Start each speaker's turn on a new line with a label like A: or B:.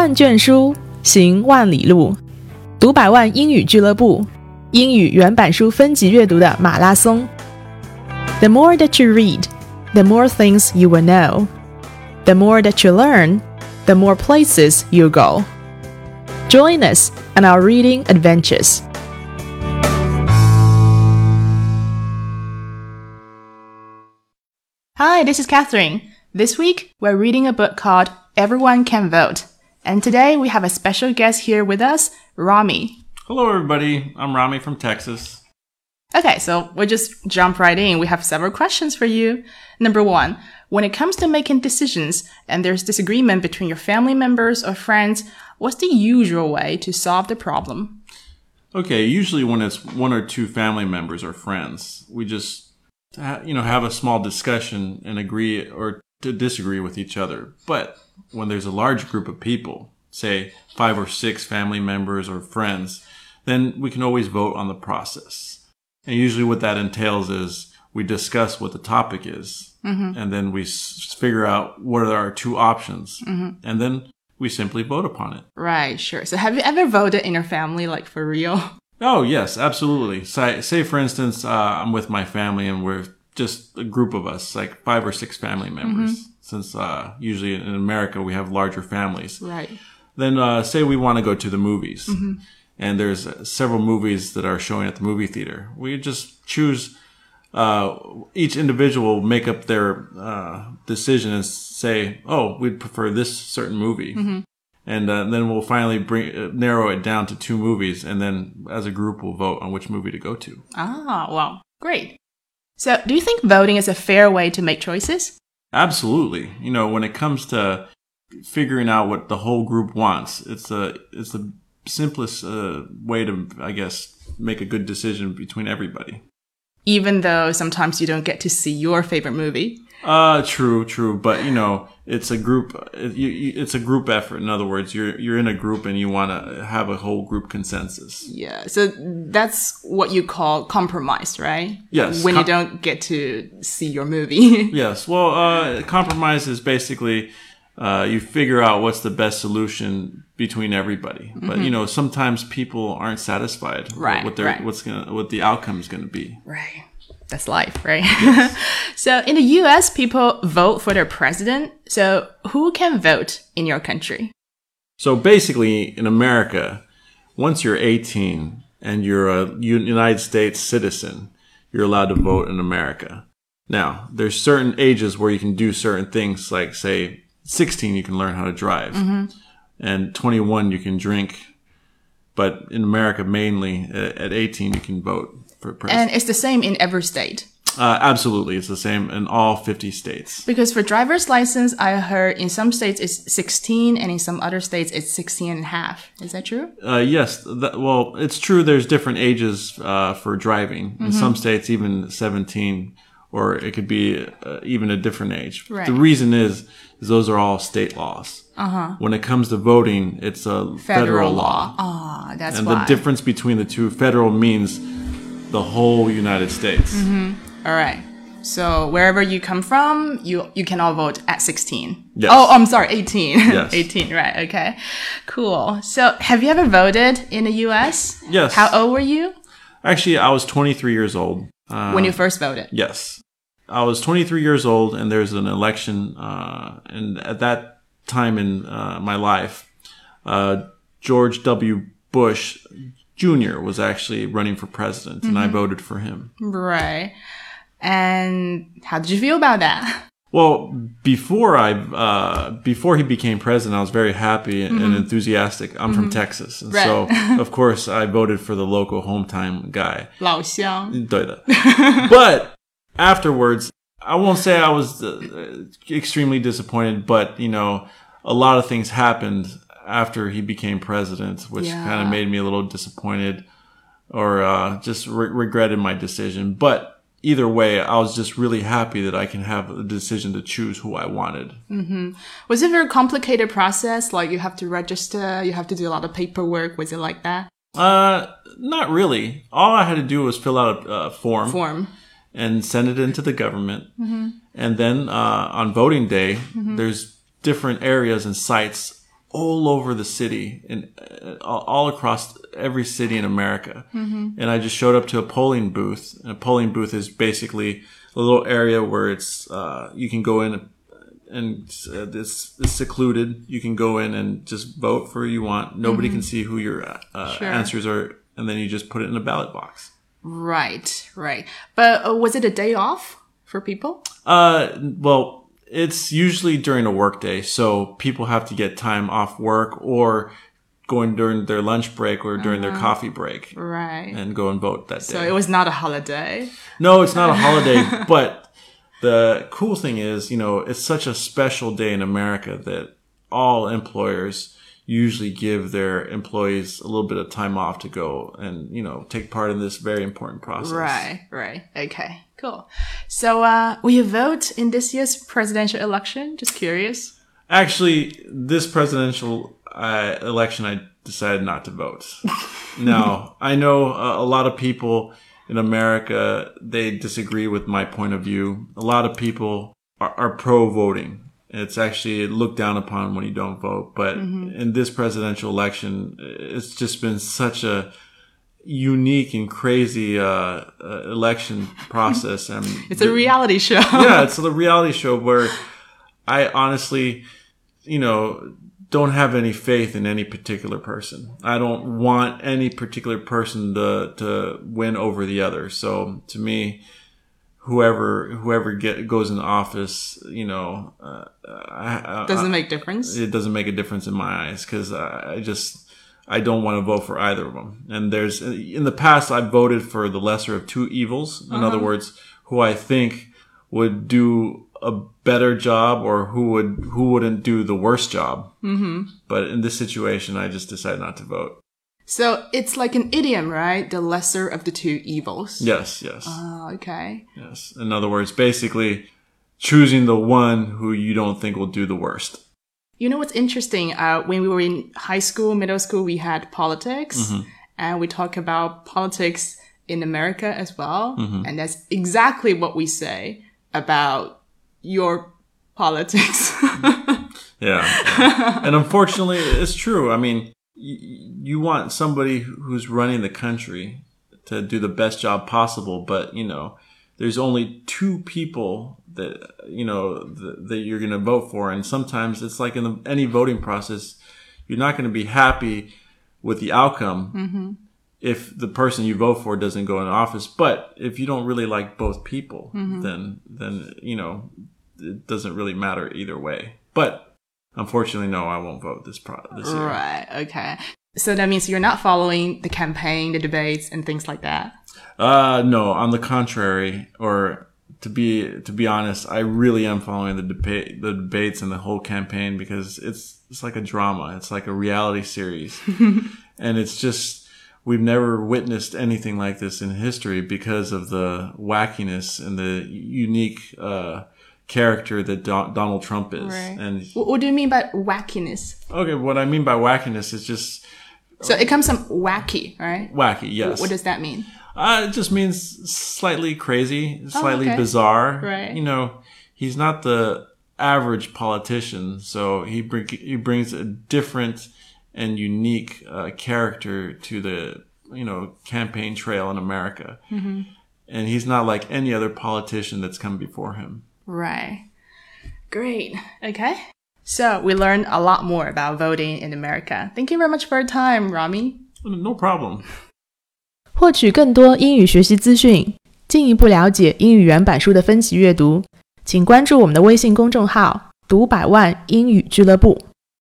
A: 万卷书，行万里路。读百万英语俱乐部，英语原版书分级阅读的马拉松。The more that you read, the more things you will know. The more that you learn, the more places you go. Join us on our reading adventures. Hi, this is Catherine. This week, we're reading a book called Everyone Can Vote. and today we have a special guest here with us, Rami.
B: Hello, everybody. I'm Rami from Texas.
A: Okay, so we'll just jump right in. We have several questions for you. Number one, when it comes to making decisions and there's disagreement between your family members or friends, what's the usual way to solve the problem?
B: Okay, usually when it's one or two family members or friends, we just you know have a small discussion and agree or to disagree with each other. But when there's a large group of people, say five or six family members or friends, then we can always vote on the process. And usually what that entails is we discuss what the topic is mm-hmm. and then we s- figure out what are our two options mm-hmm. and then we simply vote upon it.
A: Right, sure. So have you ever voted in your family, like for real?
B: Oh, yes, absolutely. Say, say for instance, uh, I'm with my family and we're just a group of us, like five or six family members. Mm-hmm. Since uh, usually in America we have larger families.
A: Right.
B: Then uh, say we want to go to the movies, mm-hmm. and there's several movies that are showing at the movie theater. We just choose. Uh, each individual make up their uh, decision and say, "Oh, we'd prefer this certain movie." Mm-hmm and uh, then we'll finally bring uh, narrow it down to two movies, and then as a group we'll vote on which movie to go to.
A: Ah, well, great. So, do you think voting is a fair way to make choices?
B: Absolutely. You know, when it comes to figuring out what the whole group wants, it's a it's the simplest uh, way to, I guess, make a good decision between everybody.
A: Even though sometimes you don't get to see your favorite movie.
B: Uh, true, true. But you know, it's a group. It's a group effort. In other words, you're you're in a group and you want to have a whole group consensus.
A: Yeah. So that's what you call compromise, right?
B: Yes.
A: When Com- you don't get to see your movie.
B: yes. Well, uh, compromise is basically. Uh, you figure out what's the best solution between everybody. But mm-hmm. you know, sometimes people aren't satisfied
A: right,
B: with their
A: right.
B: what's gonna what the outcome is gonna be.
A: Right that's life, right? Yes. so in the US, people vote for their president. So who can vote in your country?
B: So basically, in America, once you're 18 and you're a United States citizen, you're allowed to vote in America. Now, there's certain ages where you can do certain things, like say 16, you can learn how to drive, mm-hmm. and 21, you can drink. But in America, mainly at 18, you can vote
A: for. And it's the same in every state.
B: Uh, absolutely, it's the same in all 50 states.
A: Because for driver's license, I heard in some states it's 16 and in some other states it's 16 and a half. Is that true?
B: Uh, yes. That, well, it's true there's different ages uh, for driving. In mm-hmm. some states, even 17, or it could be uh, even a different age.
A: Right.
B: The reason is, is those are all state laws.
A: Uh-huh.
B: When it comes to voting, it's a federal,
A: federal
B: law.
A: Ah, that's
B: and
A: why.
B: the difference between the two, federal means the whole United States.
A: Mm-hmm. All right. So wherever you come from, you you can all vote at 16.
B: Yes.
A: Oh, I'm sorry, 18.
B: Yes.
A: 18, right. Okay. Cool. So have you ever voted in the US?
B: Yes.
A: How old were you?
B: Actually, I was 23 years old.
A: Uh, when you first voted?
B: Yes. I was 23 years old and there's an election, uh, and at that time in uh, my life, uh, George W. Bush Jr. was actually running for president, mm-hmm. and I mm-hmm. voted for him.
A: Right. And how did you feel about that?
B: Well, before I uh, before he became president, I was very happy and, mm-hmm. enthusiastic. I'm mm-hmm. from Texas, and
A: right.
B: so of course I voted for the local hometown guy.
A: 老乡.
B: but afterwards, I won't say I was uh, extremely disappointed, but you know, a lot of things happened after he became president, which yeah. kind of made me a little disappointed or uh, just re- regretted my decision. But either way, I was just really happy that I can have a decision to choose who I wanted.
A: Mm-hmm. Was it a very complicated process? Like you have to register, you have to do a lot of paperwork. Was it like that?
B: Uh, not really. All I had to do was fill out a, a form.
A: Form.
B: And send it into the government. Mm-hmm. And then uh, on voting day, mm-hmm. there's different areas and sites all over the city and uh, all across every city in America. And I just showed up to a polling booth. And a polling booth is basically a little area where it's uh, you can go in and uh, it's, it's secluded. You can go in and just vote for who you want. Nobody can see who your uh,
A: Sure.
B: answers are, and then you just put it in a ballot box.
A: Right, right. But uh, was it a day off for people?
B: Uh, well, it's usually during a work day, so people have to get time off work or going during their lunch break or during their uh-huh. coffee break
A: Right.
B: and go and vote that day.
A: so it was not a holiday.
B: no, it's not a holiday, but the cool thing is, you know, it's such a special day in America that all employers usually give their employees a little bit of time off to go and, you know, take part in this very important process.
A: Right, right. Okay, cool. So, uh, will you vote in this year's presidential election? Just curious.
B: Actually, this presidential uh, election, I decided not to vote. now, I know uh, a lot of people in America, they disagree with my point of view. A lot of people are, are pro voting. It's actually looked down upon when you don't vote. But in this presidential election, it's just been such a unique and crazy uh, uh, election process. And
A: It's a reality show.
B: yeah, it's a reality show where I honestly, you know, don't have any faith in any particular person. I don't want any particular person to to win over the other. So to me, whoever whoever get goes in office, you know, uh, I, I,
A: Doesn't make difference.
B: it doesn't make a difference in my eyes because I, just I don't want to vote for either of them. And there's in the past I voted for the lesser of two evils. In other words, who I think would do a better job or who would who wouldn't do the worst job. Mm-hmm. But in this situation, I just decided not to vote.
A: So it's like an idiom, right? The lesser of the two evils.
B: Yes, yes,
A: Oh, okay.
B: yes. In other words, basically choosing the one who you don't think will do the worst.
A: You know what's interesting? Uh, when we were in high school, middle school, we had politics, and we talk about politics in America as well. And that's exactly what we say about your politics.
B: Yeah. yeah. and unfortunately, it's true. I mean, you want somebody who's running the country to do the best job possible, but, you know, there's only two people that, you know, th- that you're going to vote for. And sometimes it's like in the, any voting process, you're not going to be happy with the outcome mm-hmm. if the person you vote for doesn't go in office. But if you don't really like both people, mm-hmm. then, then, you know, it doesn't really matter either way. But Unfortunately, no, I won't vote this pro- this year.
A: right. Okay. So that means you're not following the campaign, the debates, and things like that.
B: Uh, no, on the contrary, or to be to be honest, I really am following the debate, the debates, and the whole campaign because it's it's like a drama. It's like a reality series, and it's just we've never witnessed anything like this in history because of the wackiness and the unique uh, character that Don- Donald Trump is.
A: Right.
B: And
A: What, what do you mean by wackiness?
B: okay, what I mean by wackiness is just
A: So it comes from wacky, right?
B: wacky. Yes.
A: What does that mean?
B: Uh, it just means slightly crazy, slightly
A: okay.
B: bizarre.
A: Right.
B: You know, he's not the average politician, so he bring, he brings a different and unique uh, character to the you know campaign trail in America.
A: Mm-hmm.
B: And he's not like any other politician that's come before him.
A: Right. Great. Okay. So we learned a lot more about voting in America. Thank you very much for your time, Rami.
B: No problem.
A: 获取更多英语学习资讯，进一步了解英语原版书的分级阅读，请关注我们的微信公众号“读百万英语俱乐部”。